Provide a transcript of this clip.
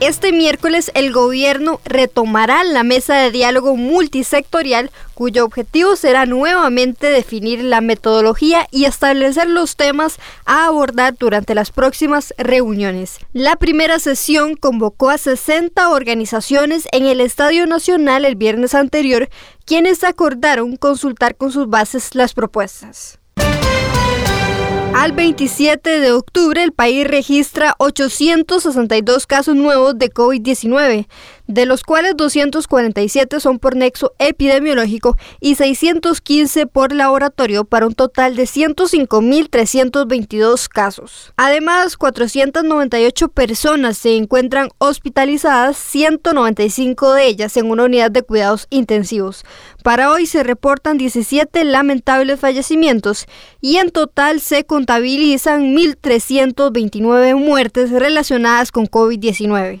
Este miércoles el gobierno retomará la mesa de diálogo multisectorial cuyo objetivo será nuevamente definir la metodología y establecer los temas a abordar durante las próximas reuniones. La primera sesión convocó a 60 organizaciones en el Estadio Nacional el viernes anterior, quienes acordaron consultar con sus bases las propuestas. Al 27 de octubre, el país registra 862 casos nuevos de COVID-19, de los cuales 247 son por nexo epidemiológico y 615 por laboratorio, para un total de 105.322 casos. Además, 498 personas se encuentran hospitalizadas, 195 de ellas en una unidad de cuidados intensivos. Para hoy se reportan 17 lamentables fallecimientos y en total se contabilizan 1.329 muertes relacionadas con COVID-19.